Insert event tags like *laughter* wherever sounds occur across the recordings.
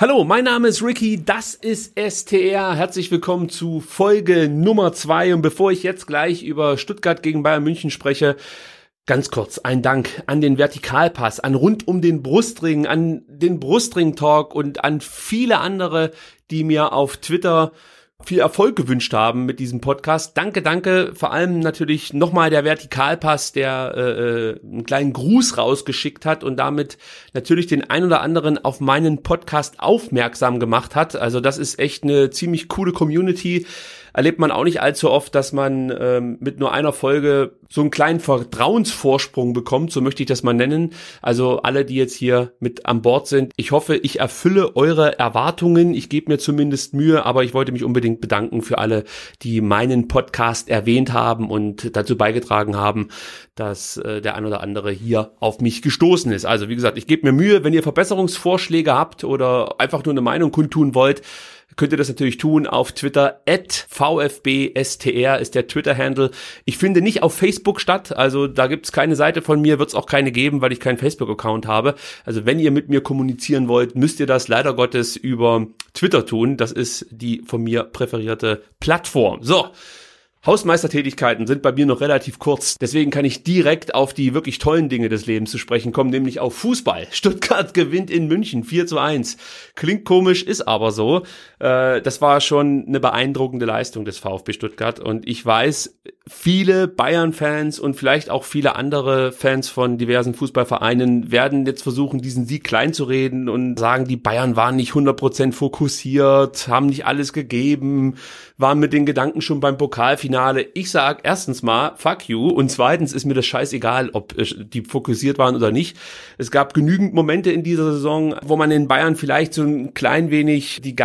Hallo, mein Name ist Ricky, das ist STR. Herzlich willkommen zu Folge Nummer zwei. Und bevor ich jetzt gleich über Stuttgart gegen Bayern München spreche, ganz kurz ein Dank an den Vertikalpass, an rund um den Brustring, an den Brustring Talk und an viele andere, die mir auf Twitter viel Erfolg gewünscht haben mit diesem Podcast. Danke, danke. Vor allem natürlich nochmal der Vertikalpass, der äh, äh, einen kleinen Gruß rausgeschickt hat und damit natürlich den ein oder anderen auf meinen Podcast aufmerksam gemacht hat. Also das ist echt eine ziemlich coole Community erlebt man auch nicht allzu oft, dass man ähm, mit nur einer Folge so einen kleinen Vertrauensvorsprung bekommt, so möchte ich das mal nennen. Also alle, die jetzt hier mit an Bord sind, ich hoffe, ich erfülle eure Erwartungen. Ich gebe mir zumindest Mühe, aber ich wollte mich unbedingt bedanken für alle, die meinen Podcast erwähnt haben und dazu beigetragen haben, dass äh, der ein oder andere hier auf mich gestoßen ist. Also wie gesagt, ich gebe mir Mühe, wenn ihr Verbesserungsvorschläge habt oder einfach nur eine Meinung kundtun wollt, könnt ihr das natürlich tun auf Twitter. At VfBSTR ist der Twitter-Handle. Ich finde nicht auf Facebook statt, also da gibt's keine Seite von mir, wird's auch keine geben, weil ich keinen Facebook-Account habe. Also wenn ihr mit mir kommunizieren wollt, müsst ihr das leider Gottes über Twitter tun. Das ist die von mir präferierte Plattform. So. Hausmeistertätigkeiten sind bei mir noch relativ kurz. Deswegen kann ich direkt auf die wirklich tollen Dinge des Lebens zu sprechen kommen, nämlich auf Fußball. *laughs* Stuttgart gewinnt in München 4 zu 1. Klingt komisch, ist aber so. Äh, das war schon eine beeindruckende Leistung des VfB Stuttgart. Und ich weiß, viele Bayern-Fans und vielleicht auch viele andere Fans von diversen Fußballvereinen werden jetzt versuchen, diesen Sieg klein zu reden und sagen, die Bayern waren nicht 100% fokussiert, haben nicht alles gegeben, waren mit den Gedanken schon beim Pokalfinale. Ich sag erstens mal, fuck you. Und zweitens ist mir das scheißegal, ob die fokussiert waren oder nicht. Es gab genügend Momente in dieser Saison, wo man in Bayern vielleicht so ein klein wenig die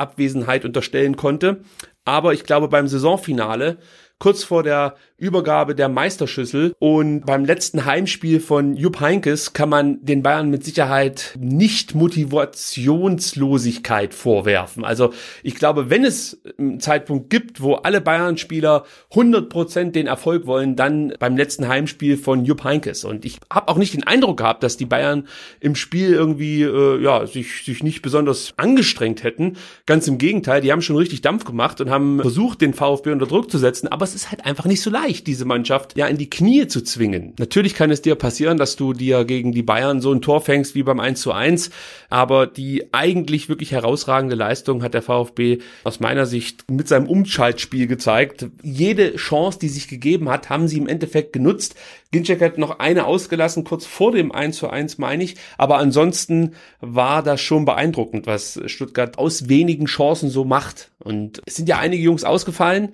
Geistesabwesenheit unterstellen konnte. Aber ich glaube, beim Saisonfinale kurz vor der Übergabe der Meisterschüssel und beim letzten Heimspiel von Jupp Heinkes kann man den Bayern mit Sicherheit nicht Motivationslosigkeit vorwerfen. Also ich glaube, wenn es einen Zeitpunkt gibt, wo alle Bayern-Spieler 100% den Erfolg wollen, dann beim letzten Heimspiel von Jupp Heinkes. Und ich habe auch nicht den Eindruck gehabt, dass die Bayern im Spiel irgendwie äh, ja sich, sich nicht besonders angestrengt hätten. Ganz im Gegenteil, die haben schon richtig Dampf gemacht und haben versucht, den VfB unter Druck zu setzen. Aber es ist halt einfach nicht so leicht diese Mannschaft ja in die Knie zu zwingen. Natürlich kann es dir passieren, dass du dir gegen die Bayern so ein Tor fängst wie beim 1 zu 1, aber die eigentlich wirklich herausragende Leistung hat der VfB aus meiner Sicht mit seinem Umschaltspiel gezeigt. Jede Chance, die sich gegeben hat, haben sie im Endeffekt genutzt. Ginczek hat noch eine ausgelassen, kurz vor dem 1 zu 1 meine ich, aber ansonsten war das schon beeindruckend, was Stuttgart aus wenigen Chancen so macht. Und es sind ja einige Jungs ausgefallen.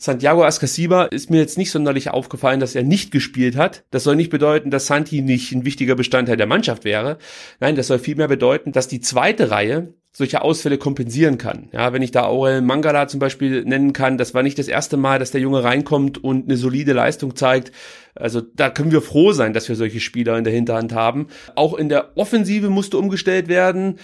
Santiago Ascasiba ist mir jetzt nicht sonderlich aufgefallen, dass er nicht gespielt hat. Das soll nicht bedeuten, dass Santi nicht ein wichtiger Bestandteil der Mannschaft wäre. Nein, das soll vielmehr bedeuten, dass die zweite Reihe solche Ausfälle kompensieren kann. Ja, wenn ich da Aurel Mangala zum Beispiel nennen kann, das war nicht das erste Mal, dass der Junge reinkommt und eine solide Leistung zeigt. Also da können wir froh sein, dass wir solche Spieler in der Hinterhand haben. Auch in der Offensive musste umgestellt werden.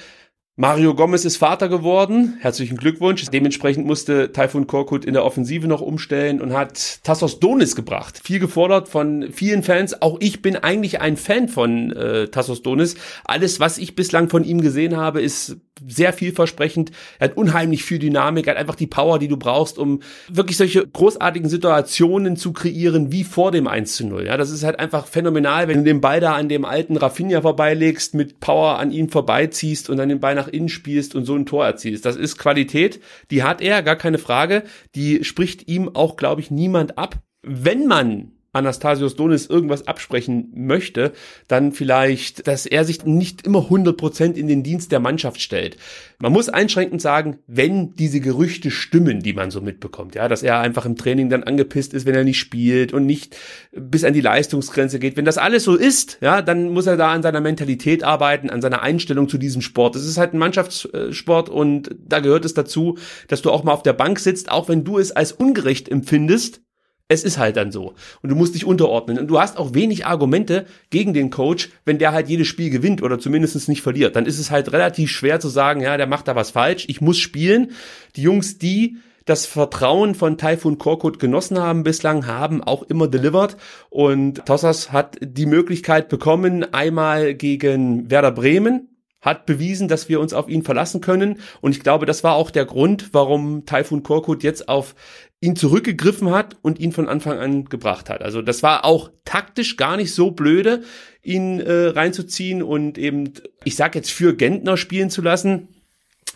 Mario Gomez ist Vater geworden. Herzlichen Glückwunsch. Dementsprechend musste Taifun Korkut in der Offensive noch umstellen und hat Tassos Donis gebracht. Viel gefordert von vielen Fans. Auch ich bin eigentlich ein Fan von äh, Tassos Donis. Alles, was ich bislang von ihm gesehen habe, ist sehr vielversprechend. Er hat unheimlich viel Dynamik, er hat einfach die Power, die du brauchst, um wirklich solche großartigen Situationen zu kreieren, wie vor dem 1 zu 0. Ja, das ist halt einfach phänomenal, wenn du den Ball da an dem alten Rafinha vorbeilegst, mit Power an ihm vorbeiziehst und dann den Ball nach innen spielst und so ein Tor erzielst. Das ist Qualität, die hat er, gar keine Frage. Die spricht ihm auch, glaube ich, niemand ab. Wenn man Anastasios Donis irgendwas absprechen möchte, dann vielleicht, dass er sich nicht immer 100% in den Dienst der Mannschaft stellt. Man muss einschränkend sagen, wenn diese Gerüchte stimmen, die man so mitbekommt, ja, dass er einfach im Training dann angepisst ist, wenn er nicht spielt und nicht bis an die Leistungsgrenze geht. Wenn das alles so ist, ja, dann muss er da an seiner Mentalität arbeiten, an seiner Einstellung zu diesem Sport. Es ist halt ein Mannschaftssport und da gehört es dazu, dass du auch mal auf der Bank sitzt, auch wenn du es als ungerecht empfindest, es ist halt dann so. Und du musst dich unterordnen. Und du hast auch wenig Argumente gegen den Coach, wenn der halt jedes Spiel gewinnt oder zumindest nicht verliert. Dann ist es halt relativ schwer zu sagen, ja, der macht da was falsch. Ich muss spielen. Die Jungs, die das Vertrauen von Taifun Korkut genossen haben bislang, haben auch immer delivered. Und Tossas hat die Möglichkeit bekommen, einmal gegen Werder Bremen hat bewiesen, dass wir uns auf ihn verlassen können. Und ich glaube, das war auch der Grund, warum Taifun Korkut jetzt auf ihn zurückgegriffen hat und ihn von Anfang an gebracht hat. Also das war auch taktisch gar nicht so blöde, ihn äh, reinzuziehen und eben, ich sag jetzt für Gentner spielen zu lassen.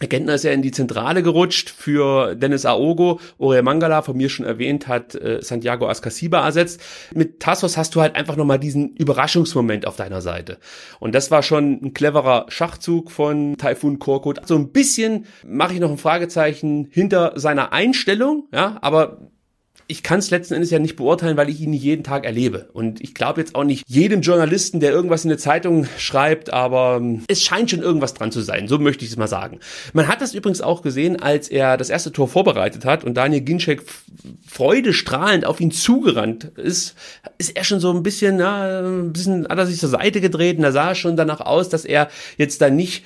Gentner ist ja in die Zentrale gerutscht für Dennis Aogo. Oriel Mangala, von mir schon erwähnt, hat äh, Santiago Ascasiba ersetzt. Mit Tassos hast du halt einfach nochmal diesen Überraschungsmoment auf deiner Seite. Und das war schon ein cleverer Schachzug von Taifun Korkut. So ein bisschen mache ich noch ein Fragezeichen hinter seiner Einstellung, ja, aber ich kann es letzten Endes ja nicht beurteilen, weil ich ihn nicht jeden Tag erlebe. Und ich glaube jetzt auch nicht jedem Journalisten, der irgendwas in der Zeitung schreibt, aber ähm, es scheint schon irgendwas dran zu sein. So möchte ich es mal sagen. Man hat das übrigens auch gesehen, als er das erste Tor vorbereitet hat und Daniel Ginczek freudestrahlend auf ihn zugerannt ist, ist er schon so ein bisschen, na, ein bisschen, hat er sich zur Seite gedreht und da sah schon danach aus, dass er jetzt da nicht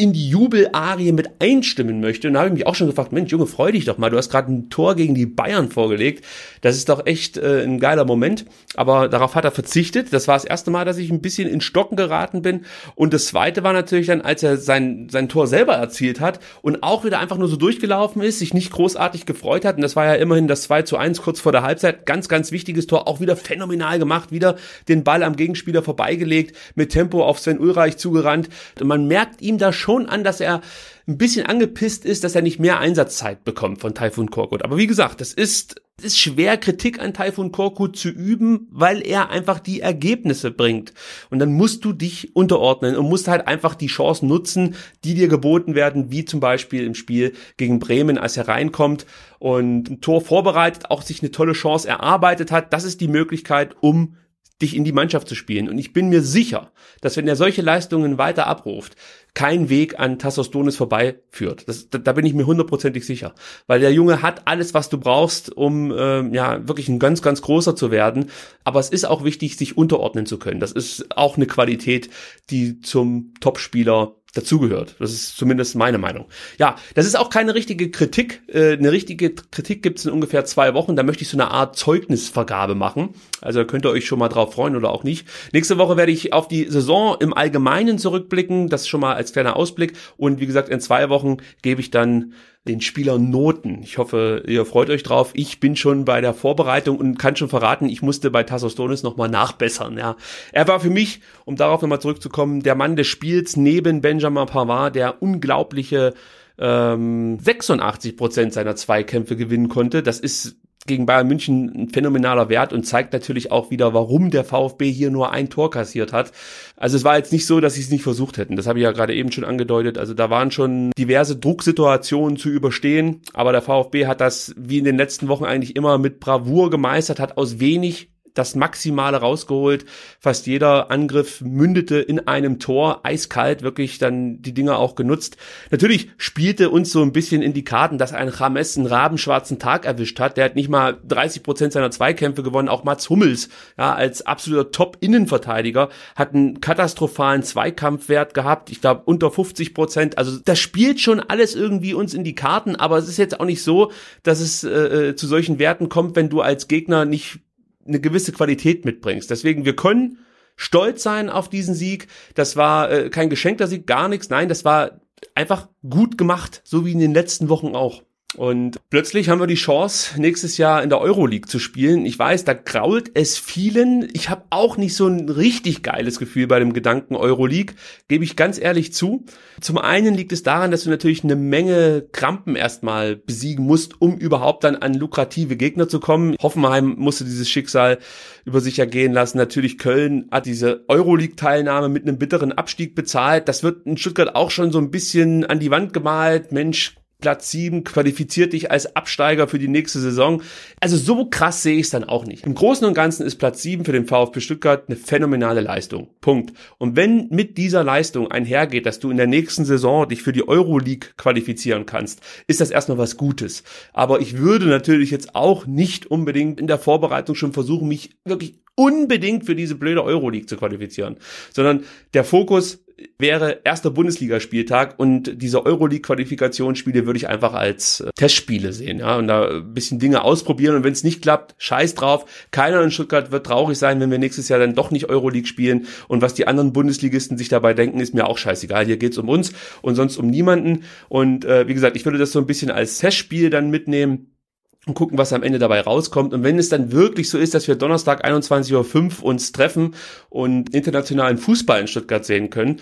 in die Jubelarie mit einstimmen möchte. Und da habe ich mich auch schon gefragt, Mensch, Junge, freu dich doch mal, du hast gerade ein Tor gegen die Bayern vorgelegt. Das ist doch echt äh, ein geiler Moment. Aber darauf hat er verzichtet. Das war das erste Mal, dass ich ein bisschen in Stocken geraten bin. Und das zweite war natürlich dann, als er sein, sein Tor selber erzielt hat und auch wieder einfach nur so durchgelaufen ist, sich nicht großartig gefreut hat. Und das war ja immerhin das 2 zu 1 kurz vor der Halbzeit. Ganz, ganz wichtiges Tor, auch wieder phänomenal gemacht, wieder den Ball am Gegenspieler vorbeigelegt, mit Tempo auf Sven Ulreich zugerannt. Und man merkt ihm da schon schon an, dass er ein bisschen angepisst ist, dass er nicht mehr Einsatzzeit bekommt von Typhoon Korkut. Aber wie gesagt, das ist, ist schwer, Kritik an Typhoon Korkut zu üben, weil er einfach die Ergebnisse bringt. Und dann musst du dich unterordnen und musst halt einfach die Chancen nutzen, die dir geboten werden, wie zum Beispiel im Spiel gegen Bremen, als er reinkommt und ein Tor vorbereitet, auch sich eine tolle Chance erarbeitet hat. Das ist die Möglichkeit, um dich in die Mannschaft zu spielen. Und ich bin mir sicher, dass wenn er solche Leistungen weiter abruft, kein Weg an Tassos Donis vorbeiführt. Das, da, da bin ich mir hundertprozentig sicher. Weil der Junge hat alles, was du brauchst, um äh, ja wirklich ein ganz, ganz großer zu werden. Aber es ist auch wichtig, sich unterordnen zu können. Das ist auch eine Qualität, die zum Topspieler dazugehört. Das ist zumindest meine Meinung. Ja, das ist auch keine richtige Kritik. Äh, eine richtige Kritik gibt es in ungefähr zwei Wochen. Da möchte ich so eine Art Zeugnisvergabe machen. Also könnt ihr euch schon mal drauf freuen oder auch nicht. Nächste Woche werde ich auf die Saison im Allgemeinen zurückblicken. Das schon mal als kleiner Ausblick. Und wie gesagt, in zwei Wochen gebe ich dann den Spielern Noten. Ich hoffe, ihr freut euch drauf. Ich bin schon bei der Vorbereitung und kann schon verraten, ich musste bei Tassos Donis nochmal nachbessern. Ja. Er war für mich, um darauf nochmal zurückzukommen, der Mann des Spiels neben Benjamin Pavard, der unglaubliche ähm, 86 Prozent seiner Zweikämpfe gewinnen konnte. Das ist gegen Bayern München ein phänomenaler Wert und zeigt natürlich auch wieder, warum der VfB hier nur ein Tor kassiert hat. Also es war jetzt nicht so, dass sie es nicht versucht hätten. Das habe ich ja gerade eben schon angedeutet. Also da waren schon diverse Drucksituationen zu überstehen, aber der VfB hat das wie in den letzten Wochen eigentlich immer mit Bravour gemeistert, hat aus wenig das Maximale rausgeholt. Fast jeder Angriff mündete in einem Tor, eiskalt wirklich dann die Dinger auch genutzt. Natürlich spielte uns so ein bisschen in die Karten, dass ein Rames einen rabenschwarzen Tag erwischt hat. Der hat nicht mal 30 Prozent seiner Zweikämpfe gewonnen. Auch Mats Hummels, ja, als absoluter Top-Innenverteidiger, hat einen katastrophalen Zweikampfwert gehabt. Ich glaube unter 50 Prozent. Also das spielt schon alles irgendwie uns in die Karten, aber es ist jetzt auch nicht so, dass es äh, äh zu solchen Werten kommt, wenn du als Gegner nicht eine gewisse Qualität mitbringst. Deswegen, wir können stolz sein auf diesen Sieg. Das war äh, kein geschenkter Sieg, gar nichts. Nein, das war einfach gut gemacht, so wie in den letzten Wochen auch. Und plötzlich haben wir die Chance, nächstes Jahr in der Euroleague zu spielen. Ich weiß, da grault es vielen. Ich habe auch nicht so ein richtig geiles Gefühl bei dem Gedanken Euroleague, gebe ich ganz ehrlich zu. Zum einen liegt es daran, dass du natürlich eine Menge Krampen erstmal besiegen musst, um überhaupt dann an lukrative Gegner zu kommen. Hoffenheim musste dieses Schicksal über sich ergehen lassen. Natürlich Köln hat diese Euroleague-Teilnahme mit einem bitteren Abstieg bezahlt. Das wird in Stuttgart auch schon so ein bisschen an die Wand gemalt. Mensch, Platz 7 qualifiziert dich als Absteiger für die nächste Saison. Also so krass sehe ich es dann auch nicht. Im Großen und Ganzen ist Platz 7 für den VfB Stuttgart eine phänomenale Leistung. Punkt. Und wenn mit dieser Leistung einhergeht, dass du in der nächsten Saison dich für die Euroleague qualifizieren kannst, ist das erstmal was Gutes. Aber ich würde natürlich jetzt auch nicht unbedingt in der Vorbereitung schon versuchen, mich wirklich unbedingt für diese blöde Euroleague zu qualifizieren, sondern der Fokus wäre erster Bundesligaspieltag und diese Euroleague-Qualifikationsspiele würde ich einfach als äh, Testspiele sehen, ja, und da ein bisschen Dinge ausprobieren und wenn es nicht klappt, scheiß drauf. Keiner in Stuttgart wird traurig sein, wenn wir nächstes Jahr dann doch nicht Euroleague spielen und was die anderen Bundesligisten sich dabei denken, ist mir auch scheißegal. Hier geht's um uns und sonst um niemanden und äh, wie gesagt, ich würde das so ein bisschen als Testspiel dann mitnehmen und gucken, was am Ende dabei rauskommt. Und wenn es dann wirklich so ist, dass wir Donnerstag 21.05 Uhr uns treffen und internationalen Fußball in Stuttgart sehen können,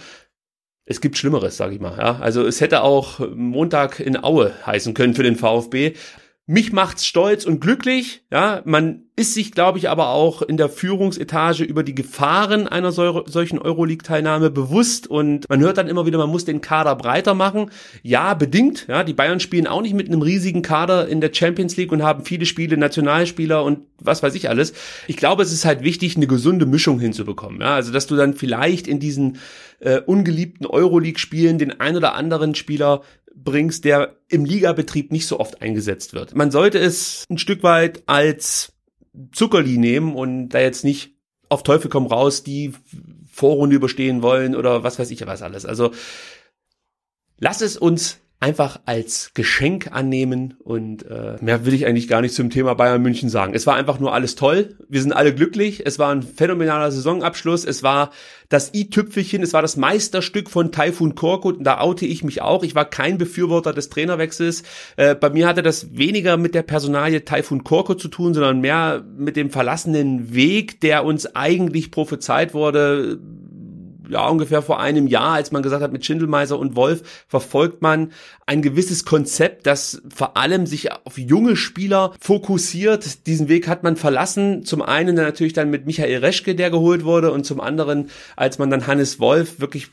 es gibt Schlimmeres, sage ich mal. Ja? Also es hätte auch Montag in Aue heißen können für den VfB. Mich macht's stolz und glücklich. Ja, man ist sich, glaube ich, aber auch in der Führungsetage über die Gefahren einer solchen Euroleague-Teilnahme bewusst und man hört dann immer wieder, man muss den Kader breiter machen. Ja, bedingt. Ja, die Bayern spielen auch nicht mit einem riesigen Kader in der Champions League und haben viele Spiele, Nationalspieler und was weiß ich alles. Ich glaube, es ist halt wichtig, eine gesunde Mischung hinzubekommen. Ja, also dass du dann vielleicht in diesen äh, ungeliebten Euroleague-Spielen den ein oder anderen Spieler bringst, der im Ligabetrieb nicht so oft eingesetzt wird. Man sollte es ein Stück weit als Zuckerli nehmen und da jetzt nicht auf Teufel komm raus die Vorrunde überstehen wollen oder was weiß ich was alles. Also lass es uns einfach als Geschenk annehmen und äh, mehr will ich eigentlich gar nicht zum Thema Bayern München sagen. Es war einfach nur alles toll. Wir sind alle glücklich. Es war ein phänomenaler Saisonabschluss. Es war das i-Tüpfelchen. Es war das Meisterstück von Taifun Korkut. Und da oute ich mich auch. Ich war kein Befürworter des Trainerwechsels. Äh, bei mir hatte das weniger mit der Personalie Taifun Korkut zu tun, sondern mehr mit dem verlassenen Weg, der uns eigentlich prophezeit wurde ja, ungefähr vor einem Jahr, als man gesagt hat, mit Schindelmeiser und Wolf verfolgt man ein gewisses Konzept, das vor allem sich auf junge Spieler fokussiert. Diesen Weg hat man verlassen. Zum einen natürlich dann mit Michael Reschke, der geholt wurde, und zum anderen, als man dann Hannes Wolf wirklich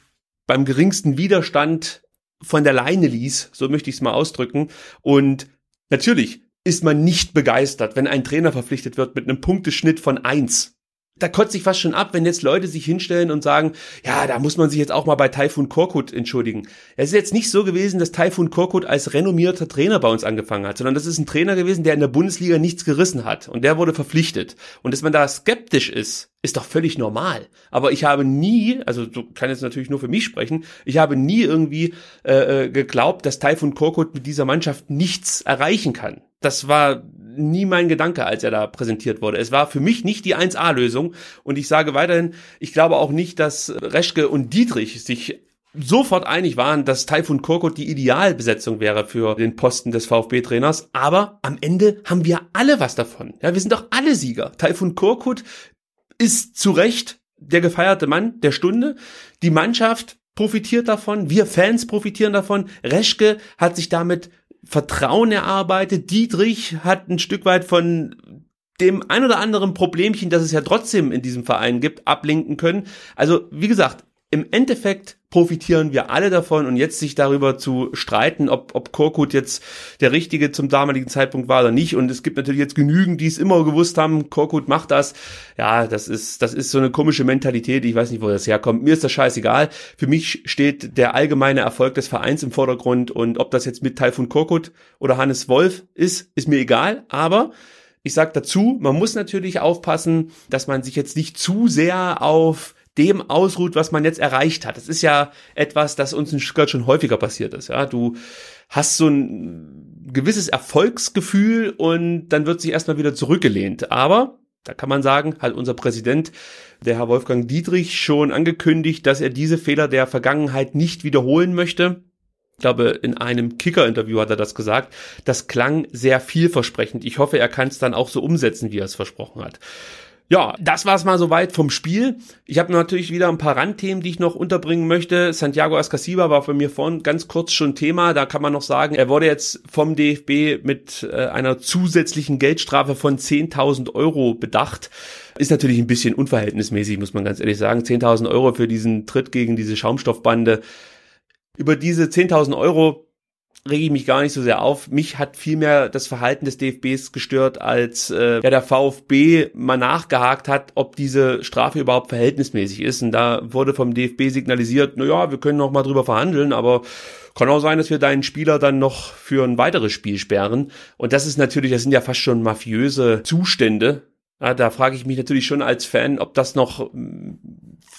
beim geringsten Widerstand von der Leine ließ, so möchte ich es mal ausdrücken. Und natürlich ist man nicht begeistert, wenn ein Trainer verpflichtet wird mit einem Punkteschnitt von eins da kotzt sich fast schon ab, wenn jetzt Leute sich hinstellen und sagen, ja, da muss man sich jetzt auch mal bei Taifun Korkut entschuldigen. Es ist jetzt nicht so gewesen, dass Taifun Korkut als renommierter Trainer bei uns angefangen hat, sondern das ist ein Trainer gewesen, der in der Bundesliga nichts gerissen hat und der wurde verpflichtet. Und dass man da skeptisch ist, ist doch völlig normal. Aber ich habe nie, also du kann jetzt natürlich nur für mich sprechen, ich habe nie irgendwie äh, äh geglaubt, dass Taifun Korkut mit dieser Mannschaft nichts erreichen kann. Das war nie mein Gedanke, als er da präsentiert wurde. Es war für mich nicht die 1A-Lösung und ich sage weiterhin, ich glaube auch nicht, dass Reschke und Dietrich sich sofort einig waren, dass Taifun Korkut die Idealbesetzung wäre für den Posten des VfB-Trainers. Aber am Ende haben wir alle was davon. Ja, wir sind doch alle Sieger. Taifun Korkut ist zu Recht der gefeierte Mann der Stunde. Die Mannschaft profitiert davon. Wir Fans profitieren davon. Reschke hat sich damit Vertrauen erarbeitet. Dietrich hat ein Stück weit von dem ein oder anderen Problemchen, das es ja trotzdem in diesem Verein gibt, ablenken können. Also, wie gesagt, im Endeffekt profitieren wir alle davon und jetzt sich darüber zu streiten, ob, ob Korkut jetzt der Richtige zum damaligen Zeitpunkt war oder nicht. Und es gibt natürlich jetzt genügend, die es immer gewusst haben, Korkut macht das. Ja, das ist, das ist so eine komische Mentalität. Ich weiß nicht, wo das herkommt. Mir ist das scheißegal. Für mich steht der allgemeine Erfolg des Vereins im Vordergrund und ob das jetzt mit Taifun Korkut oder Hannes Wolf ist, ist mir egal. Aber ich sag dazu, man muss natürlich aufpassen, dass man sich jetzt nicht zu sehr auf dem ausruht, was man jetzt erreicht hat. Das ist ja etwas, das uns in Stuttgart schon häufiger passiert ist. Ja, du hast so ein gewisses Erfolgsgefühl und dann wird sich erstmal wieder zurückgelehnt. Aber da kann man sagen, hat unser Präsident, der Herr Wolfgang Dietrich, schon angekündigt, dass er diese Fehler der Vergangenheit nicht wiederholen möchte. Ich glaube, in einem Kicker-Interview hat er das gesagt. Das klang sehr vielversprechend. Ich hoffe, er kann es dann auch so umsetzen, wie er es versprochen hat. Ja, das war's mal soweit vom Spiel. Ich habe natürlich wieder ein paar Randthemen, die ich noch unterbringen möchte. Santiago Ascasiba war für mir vorhin ganz kurz schon Thema. Da kann man noch sagen, er wurde jetzt vom DFB mit äh, einer zusätzlichen Geldstrafe von 10.000 Euro bedacht. Ist natürlich ein bisschen unverhältnismäßig, muss man ganz ehrlich sagen. 10.000 Euro für diesen Tritt gegen diese Schaumstoffbande. Über diese 10.000 Euro rege ich mich gar nicht so sehr auf. Mich hat vielmehr das Verhalten des DFBs gestört, als äh, ja, der VfB mal nachgehakt hat, ob diese Strafe überhaupt verhältnismäßig ist. Und da wurde vom DFB signalisiert, na ja, wir können noch mal drüber verhandeln, aber kann auch sein, dass wir deinen Spieler dann noch für ein weiteres Spiel sperren. Und das ist natürlich, das sind ja fast schon mafiöse Zustände. Ja, da frage ich mich natürlich schon als Fan, ob das noch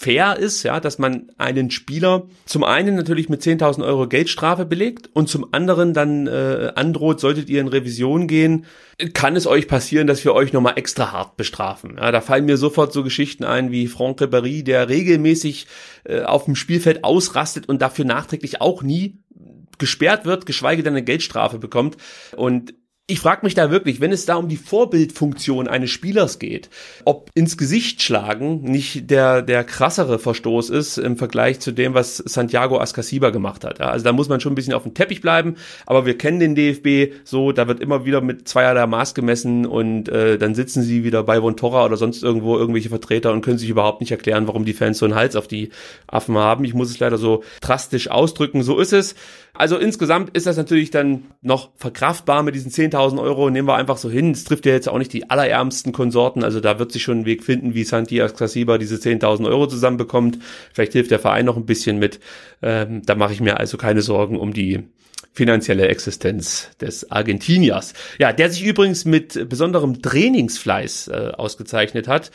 fair ist, ja, dass man einen Spieler zum einen natürlich mit 10.000 Euro Geldstrafe belegt und zum anderen dann äh, androht, solltet ihr in Revision gehen, kann es euch passieren, dass wir euch nochmal extra hart bestrafen. Ja, da fallen mir sofort so Geschichten ein wie Franck Ribéry, der regelmäßig äh, auf dem Spielfeld ausrastet und dafür nachträglich auch nie gesperrt wird, geschweige denn eine Geldstrafe bekommt. Und ich frage mich da wirklich, wenn es da um die Vorbildfunktion eines Spielers geht, ob ins Gesicht schlagen nicht der, der krassere Verstoß ist im Vergleich zu dem, was Santiago Ascasiba gemacht hat. Also da muss man schon ein bisschen auf dem Teppich bleiben, aber wir kennen den DFB so, da wird immer wieder mit zweierlei Maß gemessen und äh, dann sitzen sie wieder bei Vontora oder sonst irgendwo irgendwelche Vertreter und können sich überhaupt nicht erklären, warum die Fans so einen Hals auf die Affen haben. Ich muss es leider so drastisch ausdrücken, so ist es. Also insgesamt ist das natürlich dann noch verkraftbar mit diesen 10.000 Euro. Nehmen wir einfach so hin. Es trifft ja jetzt auch nicht die allerärmsten Konsorten. Also da wird sich schon ein Weg finden, wie Santi Ascasiba diese 10.000 Euro zusammenbekommt. Vielleicht hilft der Verein noch ein bisschen mit. Ähm, da mache ich mir also keine Sorgen um die finanzielle Existenz des Argentiniers. Ja, der sich übrigens mit besonderem Trainingsfleiß äh, ausgezeichnet hat.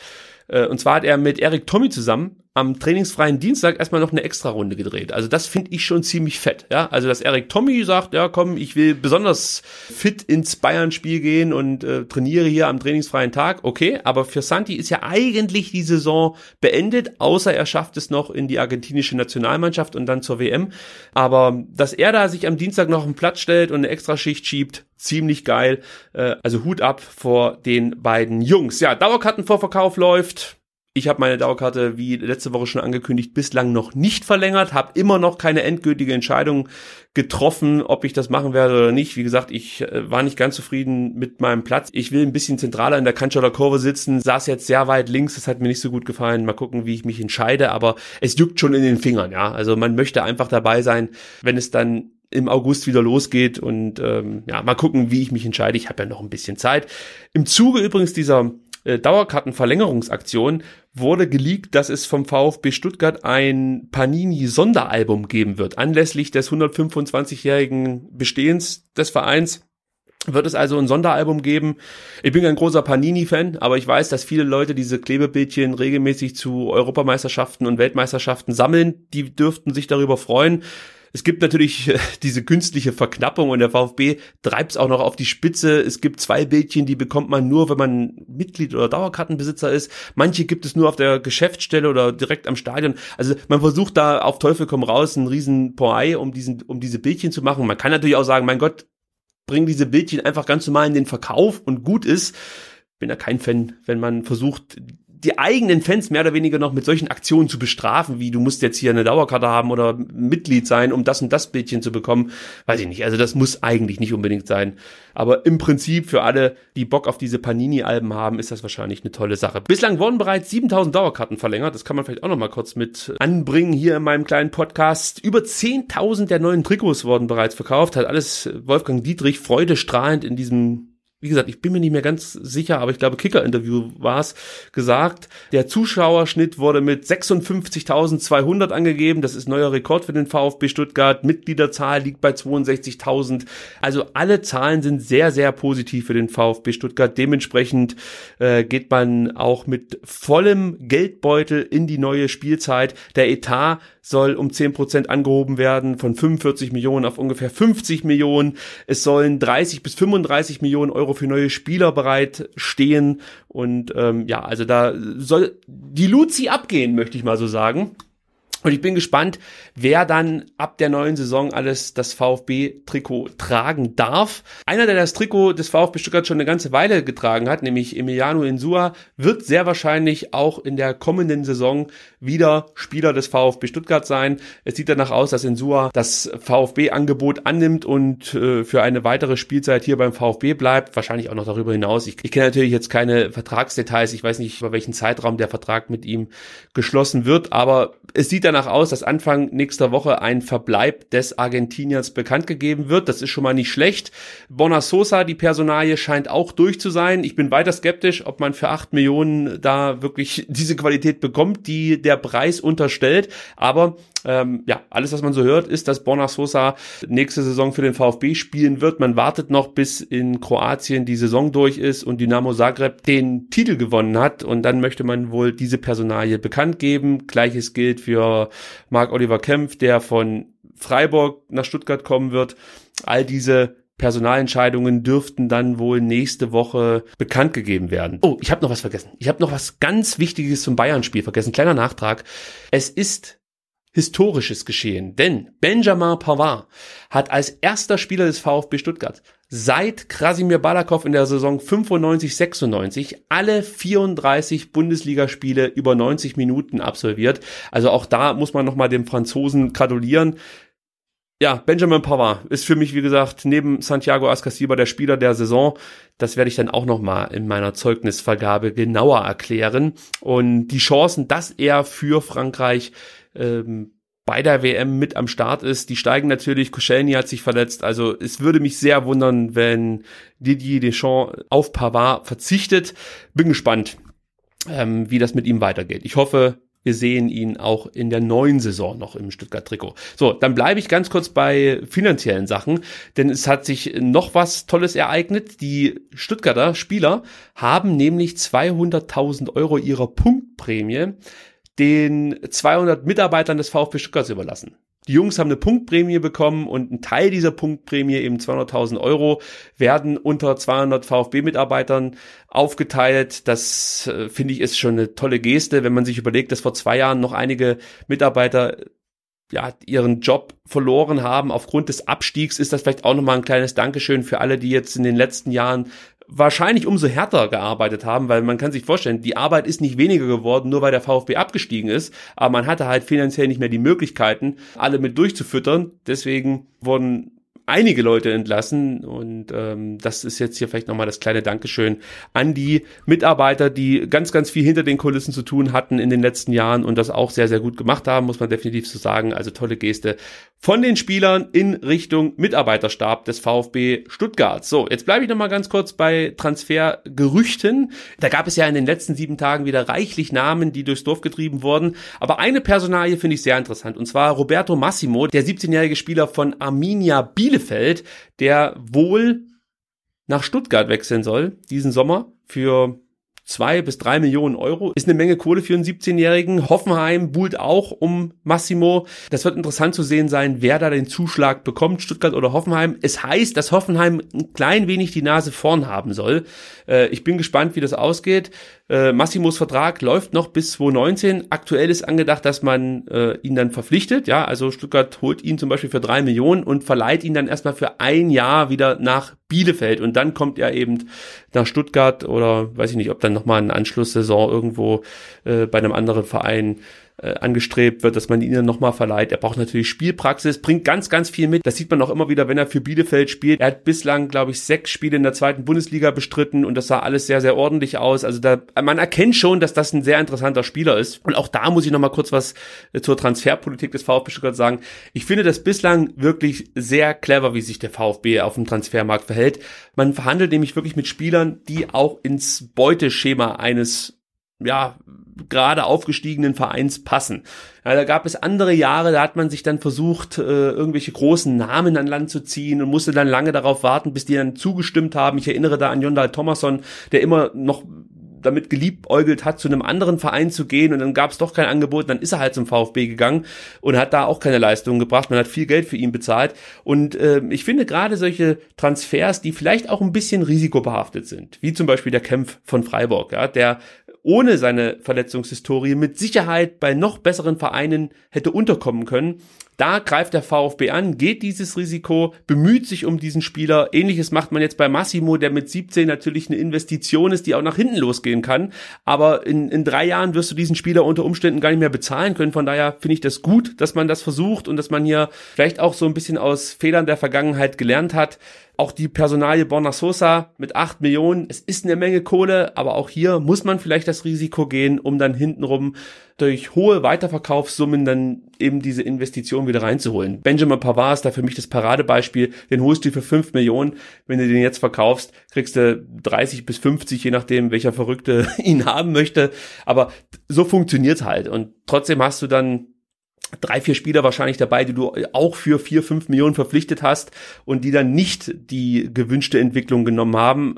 Äh, und zwar hat er mit Eric Tommy zusammen am trainingsfreien Dienstag erstmal noch eine extra Runde gedreht. Also das finde ich schon ziemlich fett. Ja, also dass Eric Tommy sagt, ja komm, ich will besonders fit ins Bayern-Spiel gehen und äh, trainiere hier am trainingsfreien Tag. Okay, aber für Santi ist ja eigentlich die Saison beendet, außer er schafft es noch in die argentinische Nationalmannschaft und dann zur WM. Aber dass er da sich am Dienstag noch den Platz stellt und eine extra Schicht schiebt, ziemlich geil. Äh, also Hut ab vor den beiden Jungs. Ja, Dauerkartenvorverkauf läuft. Ich habe meine Dauerkarte, wie letzte Woche schon angekündigt, bislang noch nicht verlängert, habe immer noch keine endgültige Entscheidung getroffen, ob ich das machen werde oder nicht. Wie gesagt, ich äh, war nicht ganz zufrieden mit meinem Platz. Ich will ein bisschen zentraler in der Kantschaler Kurve sitzen, saß jetzt sehr weit links, das hat mir nicht so gut gefallen. Mal gucken, wie ich mich entscheide, aber es juckt schon in den Fingern, ja. Also man möchte einfach dabei sein, wenn es dann im August wieder losgeht und ähm, ja, mal gucken, wie ich mich entscheide. Ich habe ja noch ein bisschen Zeit. Im Zuge übrigens dieser äh, Dauerkartenverlängerungsaktion wurde geleakt, dass es vom VfB Stuttgart ein Panini-Sonderalbum geben wird. Anlässlich des 125-jährigen Bestehens des Vereins wird es also ein Sonderalbum geben. Ich bin ein großer Panini-Fan, aber ich weiß, dass viele Leute diese Klebebildchen regelmäßig zu Europameisterschaften und Weltmeisterschaften sammeln. Die dürften sich darüber freuen. Es gibt natürlich äh, diese künstliche Verknappung und der VfB treibt es auch noch auf die Spitze. Es gibt zwei Bildchen, die bekommt man nur, wenn man Mitglied oder Dauerkartenbesitzer ist. Manche gibt es nur auf der Geschäftsstelle oder direkt am Stadion. Also man versucht da auf Teufel komm raus einen riesen Poei, um diesen, um diese Bildchen zu machen. Man kann natürlich auch sagen, mein Gott, bring diese Bildchen einfach ganz normal in den Verkauf und gut ist bin da kein Fan, wenn man versucht, die eigenen Fans mehr oder weniger noch mit solchen Aktionen zu bestrafen, wie du musst jetzt hier eine Dauerkarte haben oder Mitglied sein, um das und das Bildchen zu bekommen, weiß ich nicht. Also das muss eigentlich nicht unbedingt sein. Aber im Prinzip für alle, die Bock auf diese Panini-Alben haben, ist das wahrscheinlich eine tolle Sache. Bislang wurden bereits 7000 Dauerkarten verlängert. Das kann man vielleicht auch noch mal kurz mit anbringen hier in meinem kleinen Podcast. Über 10.000 der neuen Trikots wurden bereits verkauft. Hat alles Wolfgang Dietrich freudestrahlend in diesem wie gesagt, ich bin mir nicht mehr ganz sicher, aber ich glaube, Kicker-Interview war es, gesagt. Der Zuschauerschnitt wurde mit 56.200 angegeben. Das ist neuer Rekord für den VfB Stuttgart. Mitgliederzahl liegt bei 62.000. Also alle Zahlen sind sehr, sehr positiv für den VfB Stuttgart. Dementsprechend äh, geht man auch mit vollem Geldbeutel in die neue Spielzeit. Der Etat soll um 10% angehoben werden, von 45 Millionen auf ungefähr 50 Millionen. Es sollen 30 bis 35 Millionen Euro für neue Spieler bereitstehen. Und ähm, ja, also da soll die Luzi abgehen, möchte ich mal so sagen. Und ich bin gespannt, wer dann ab der neuen Saison alles das VfB-Trikot tragen darf. Einer, der das Trikot des VfB Stuttgart schon eine ganze Weile getragen hat, nämlich Emiliano Insua, wird sehr wahrscheinlich auch in der kommenden Saison wieder Spieler des VfB Stuttgart sein. Es sieht danach aus, dass Insua das VfB-Angebot annimmt und äh, für eine weitere Spielzeit hier beim VfB bleibt. Wahrscheinlich auch noch darüber hinaus. Ich, ich kenne natürlich jetzt keine Vertragsdetails. Ich weiß nicht, über welchen Zeitraum der Vertrag mit ihm geschlossen wird, aber es sieht danach aus, dass Anfang nächster Woche ein Verbleib des Argentiniers bekannt gegeben wird. Das ist schon mal nicht schlecht. Bona Sosa, die Personalie, scheint auch durch zu sein. Ich bin weiter skeptisch, ob man für acht Millionen da wirklich diese Qualität bekommt, die der Preis unterstellt. Aber ähm, ja, alles, was man so hört, ist, dass Borna Sosa nächste Saison für den VfB spielen wird. Man wartet noch, bis in Kroatien die Saison durch ist und Dynamo Zagreb den Titel gewonnen hat. Und dann möchte man wohl diese Personalie bekannt geben. Gleiches gilt für Marc Oliver Kempf, der von Freiburg nach Stuttgart kommen wird. All diese Personalentscheidungen dürften dann wohl nächste Woche bekannt gegeben werden. Oh, ich habe noch was vergessen. Ich habe noch was ganz Wichtiges zum Bayern-Spiel vergessen. Kleiner Nachtrag. Es ist historisches Geschehen, denn Benjamin Pavard hat als erster Spieler des VfB Stuttgart seit Krasimir Balakov in der Saison 95-96 alle 34 Bundesligaspiele über 90 Minuten absolviert. Also auch da muss man nochmal dem Franzosen gratulieren. Ja, Benjamin Pavard ist für mich, wie gesagt, neben Santiago Ascasiba der Spieler der Saison. Das werde ich dann auch nochmal in meiner Zeugnisvergabe genauer erklären. Und die Chancen, dass er für Frankreich ähm, bei der WM mit am Start ist. Die steigen natürlich. Koscielny hat sich verletzt. Also es würde mich sehr wundern, wenn Didier Deschamps auf Pavard verzichtet. Bin gespannt, ähm, wie das mit ihm weitergeht. Ich hoffe, wir sehen ihn auch in der neuen Saison noch im Stuttgart-Trikot. So, dann bleibe ich ganz kurz bei finanziellen Sachen, denn es hat sich noch was Tolles ereignet. Die Stuttgarter Spieler haben nämlich 200.000 Euro ihrer Punktprämie den 200 Mitarbeitern des VfB Stuttgart überlassen. Die Jungs haben eine Punktprämie bekommen und ein Teil dieser Punktprämie, eben 200.000 Euro, werden unter 200 VfB-Mitarbeitern aufgeteilt. Das äh, finde ich ist schon eine tolle Geste, wenn man sich überlegt, dass vor zwei Jahren noch einige Mitarbeiter ja, ihren Job verloren haben aufgrund des Abstiegs, ist das vielleicht auch nochmal ein kleines Dankeschön für alle, die jetzt in den letzten Jahren wahrscheinlich umso härter gearbeitet haben, weil man kann sich vorstellen, die Arbeit ist nicht weniger geworden, nur weil der VfB abgestiegen ist, aber man hatte halt finanziell nicht mehr die Möglichkeiten, alle mit durchzufüttern. Deswegen wurden einige Leute entlassen und ähm, das ist jetzt hier vielleicht nochmal das kleine Dankeschön an die Mitarbeiter, die ganz, ganz viel hinter den Kulissen zu tun hatten in den letzten Jahren und das auch sehr, sehr gut gemacht haben, muss man definitiv so sagen. Also tolle Geste von den Spielern in Richtung Mitarbeiterstab des VfB Stuttgart. So, jetzt bleibe ich nochmal ganz kurz bei Transfergerüchten. Da gab es ja in den letzten sieben Tagen wieder reichlich Namen, die durchs Dorf getrieben wurden. Aber eine Personalie finde ich sehr interessant und zwar Roberto Massimo, der 17-jährige Spieler von Arminia Bielefeld, der wohl nach Stuttgart wechseln soll diesen Sommer für zwei bis drei Millionen Euro. Ist eine Menge Kohle für einen 17-Jährigen. Hoffenheim buhlt auch um Massimo. Das wird interessant zu sehen sein, wer da den Zuschlag bekommt, Stuttgart oder Hoffenheim. Es heißt, dass Hoffenheim ein klein wenig die Nase vorn haben soll. Äh, ich bin gespannt, wie das ausgeht. Äh, Massimos Vertrag läuft noch bis 2019. Aktuell ist angedacht, dass man äh, ihn dann verpflichtet. Ja, also Stuttgart holt ihn zum Beispiel für drei Millionen und verleiht ihn dann erstmal für ein Jahr wieder nach Bielefeld. Und dann kommt er eben nach Stuttgart oder weiß ich nicht, ob dann nochmal eine Anschlusssaison irgendwo äh, bei einem anderen Verein äh, angestrebt wird, dass man ihn dann nochmal verleiht. Er braucht natürlich Spielpraxis, bringt ganz, ganz viel mit. Das sieht man auch immer wieder, wenn er für Bielefeld spielt. Er hat bislang, glaube ich, sechs Spiele in der zweiten Bundesliga bestritten und das sah alles sehr, sehr ordentlich aus. Also da, man erkennt schon, dass das ein sehr interessanter Spieler ist. Und auch da muss ich nochmal kurz was äh, zur Transferpolitik des VfB Stuttgart sagen. Ich finde das bislang wirklich sehr clever, wie sich der VfB auf dem Transfermarkt verhält. Man verhandelt nämlich wirklich mit Spielern, die auch ins Beuteschema eines ja, gerade aufgestiegenen Vereins passen. Ja, da gab es andere Jahre, da hat man sich dann versucht, äh, irgendwelche großen Namen an Land zu ziehen und musste dann lange darauf warten, bis die dann zugestimmt haben. Ich erinnere da an Jondal Thomasson, der immer noch damit geliebäugelt hat, zu einem anderen Verein zu gehen und dann gab es doch kein Angebot, dann ist er halt zum VfB gegangen und hat da auch keine Leistung gebracht. Man hat viel Geld für ihn bezahlt und äh, ich finde gerade solche Transfers, die vielleicht auch ein bisschen risikobehaftet sind, wie zum Beispiel der Kämpf von Freiburg, ja, der ohne seine Verletzungshistorie mit Sicherheit bei noch besseren Vereinen hätte unterkommen können. Da greift der VfB an, geht dieses Risiko, bemüht sich um diesen Spieler. Ähnliches macht man jetzt bei Massimo, der mit 17 natürlich eine Investition ist, die auch nach hinten losgehen kann. Aber in, in drei Jahren wirst du diesen Spieler unter Umständen gar nicht mehr bezahlen können. Von daher finde ich das gut, dass man das versucht und dass man hier vielleicht auch so ein bisschen aus Fehlern der Vergangenheit gelernt hat. Auch die Personalie Borna Sosa mit acht Millionen. Es ist eine Menge Kohle, aber auch hier muss man vielleicht das Risiko gehen, um dann hintenrum durch hohe Weiterverkaufssummen dann eben diese Investition wieder reinzuholen. Benjamin Pavard ist da für mich das Paradebeispiel. Den holst du für fünf Millionen. Wenn du den jetzt verkaufst, kriegst du 30 bis 50, je nachdem, welcher Verrückte *laughs* ihn haben möchte. Aber so funktioniert's halt. Und trotzdem hast du dann drei, vier Spieler wahrscheinlich dabei, die du auch für vier, fünf Millionen verpflichtet hast und die dann nicht die gewünschte Entwicklung genommen haben.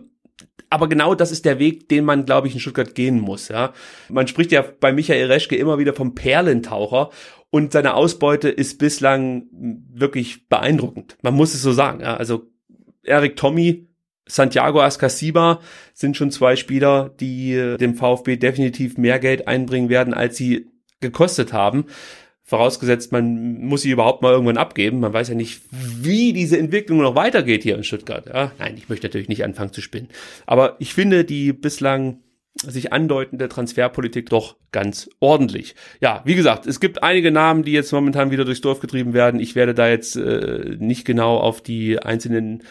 Aber genau das ist der Weg, den man, glaube ich, in Stuttgart gehen muss. Ja, man spricht ja bei Michael Reschke immer wieder vom Perlentaucher und seine Ausbeute ist bislang wirklich beeindruckend. Man muss es so sagen. Ja? Also Eric Tommy, Santiago Ascasiba sind schon zwei Spieler, die äh, dem VfB definitiv mehr Geld einbringen werden, als sie gekostet haben. Vorausgesetzt, man muss sie überhaupt mal irgendwann abgeben. Man weiß ja nicht, wie diese Entwicklung noch weitergeht hier in Stuttgart. Ja, nein, ich möchte natürlich nicht anfangen zu spinnen. Aber ich finde die bislang sich andeutende Transferpolitik doch ganz ordentlich. Ja, wie gesagt, es gibt einige Namen, die jetzt momentan wieder durchs Dorf getrieben werden. Ich werde da jetzt äh, nicht genau auf die einzelnen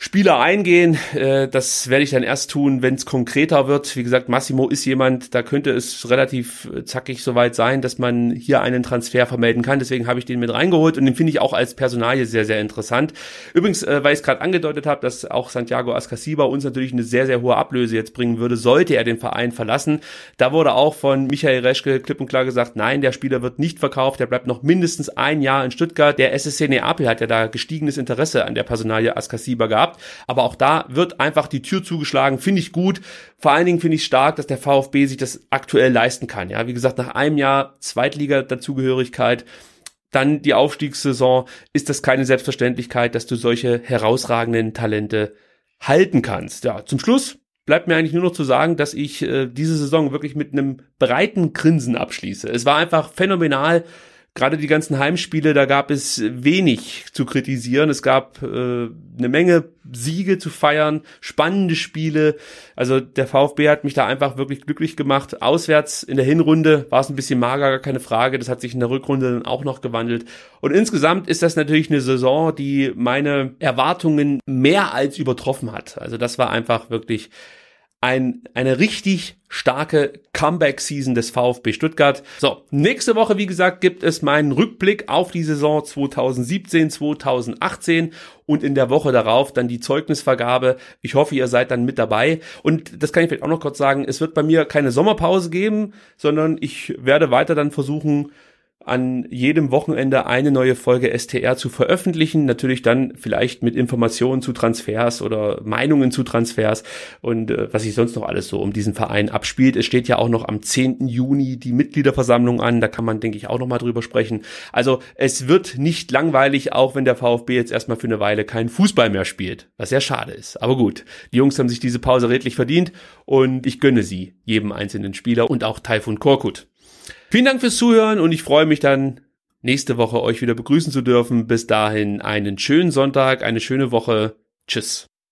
Spieler eingehen. Äh, das werde ich dann erst tun, wenn es konkreter wird. Wie gesagt, Massimo ist jemand, da könnte es relativ äh, zackig soweit sein, dass man hier einen Transfer vermelden kann. Deswegen habe ich den mit reingeholt und den finde ich auch als Personalie sehr, sehr interessant. Übrigens, äh, weil ich es gerade angedeutet habe, dass auch Santiago Ascasiba uns natürlich eine sehr, sehr hohe Ablöse jetzt bringen würde, sollte er den Verein verlassen. Da wurde auch von Michael Reschke klipp und klar gesagt, nein, der Spieler wird nicht verkauft, der bleibt noch mindestens ein Jahr in Stuttgart. Der SSC Neapel hat ja da gestiegenes Interesse an der Personalie Ascasiba gehabt gehabt. Aber auch da wird einfach die Tür zugeschlagen. Finde ich gut. Vor allen Dingen finde ich stark, dass der VfB sich das aktuell leisten kann. Ja, wie gesagt, nach einem Jahr Zweitliga-Dazugehörigkeit dann die Aufstiegssaison ist das keine Selbstverständlichkeit, dass du solche herausragenden Talente halten kannst. Ja, zum Schluss bleibt mir eigentlich nur noch zu sagen, dass ich äh, diese Saison wirklich mit einem breiten Grinsen abschließe. Es war einfach phänomenal, gerade die ganzen Heimspiele, da gab es wenig zu kritisieren. Es gab äh, eine Menge Siege zu feiern, spannende Spiele. Also der VfB hat mich da einfach wirklich glücklich gemacht. Auswärts in der Hinrunde war es ein bisschen mager, gar keine Frage. Das hat sich in der Rückrunde dann auch noch gewandelt. Und insgesamt ist das natürlich eine Saison, die meine Erwartungen mehr als übertroffen hat. Also das war einfach wirklich ein, eine richtig starke Comeback-Season des VfB Stuttgart. So, nächste Woche, wie gesagt, gibt es meinen Rückblick auf die Saison 2017, 2018 und in der Woche darauf dann die Zeugnisvergabe. Ich hoffe, ihr seid dann mit dabei. Und das kann ich vielleicht auch noch kurz sagen, es wird bei mir keine Sommerpause geben, sondern ich werde weiter dann versuchen, an jedem Wochenende eine neue Folge STR zu veröffentlichen. Natürlich dann vielleicht mit Informationen zu Transfers oder Meinungen zu Transfers und äh, was sich sonst noch alles so um diesen Verein abspielt. Es steht ja auch noch am 10. Juni die Mitgliederversammlung an. Da kann man, denke ich, auch noch mal drüber sprechen. Also es wird nicht langweilig, auch wenn der VfB jetzt erstmal für eine Weile keinen Fußball mehr spielt, was sehr schade ist. Aber gut, die Jungs haben sich diese Pause redlich verdient und ich gönne sie jedem einzelnen Spieler und auch Taifun Korkut. Vielen Dank fürs Zuhören und ich freue mich dann nächste Woche euch wieder begrüßen zu dürfen. Bis dahin einen schönen Sonntag, eine schöne Woche. Tschüss.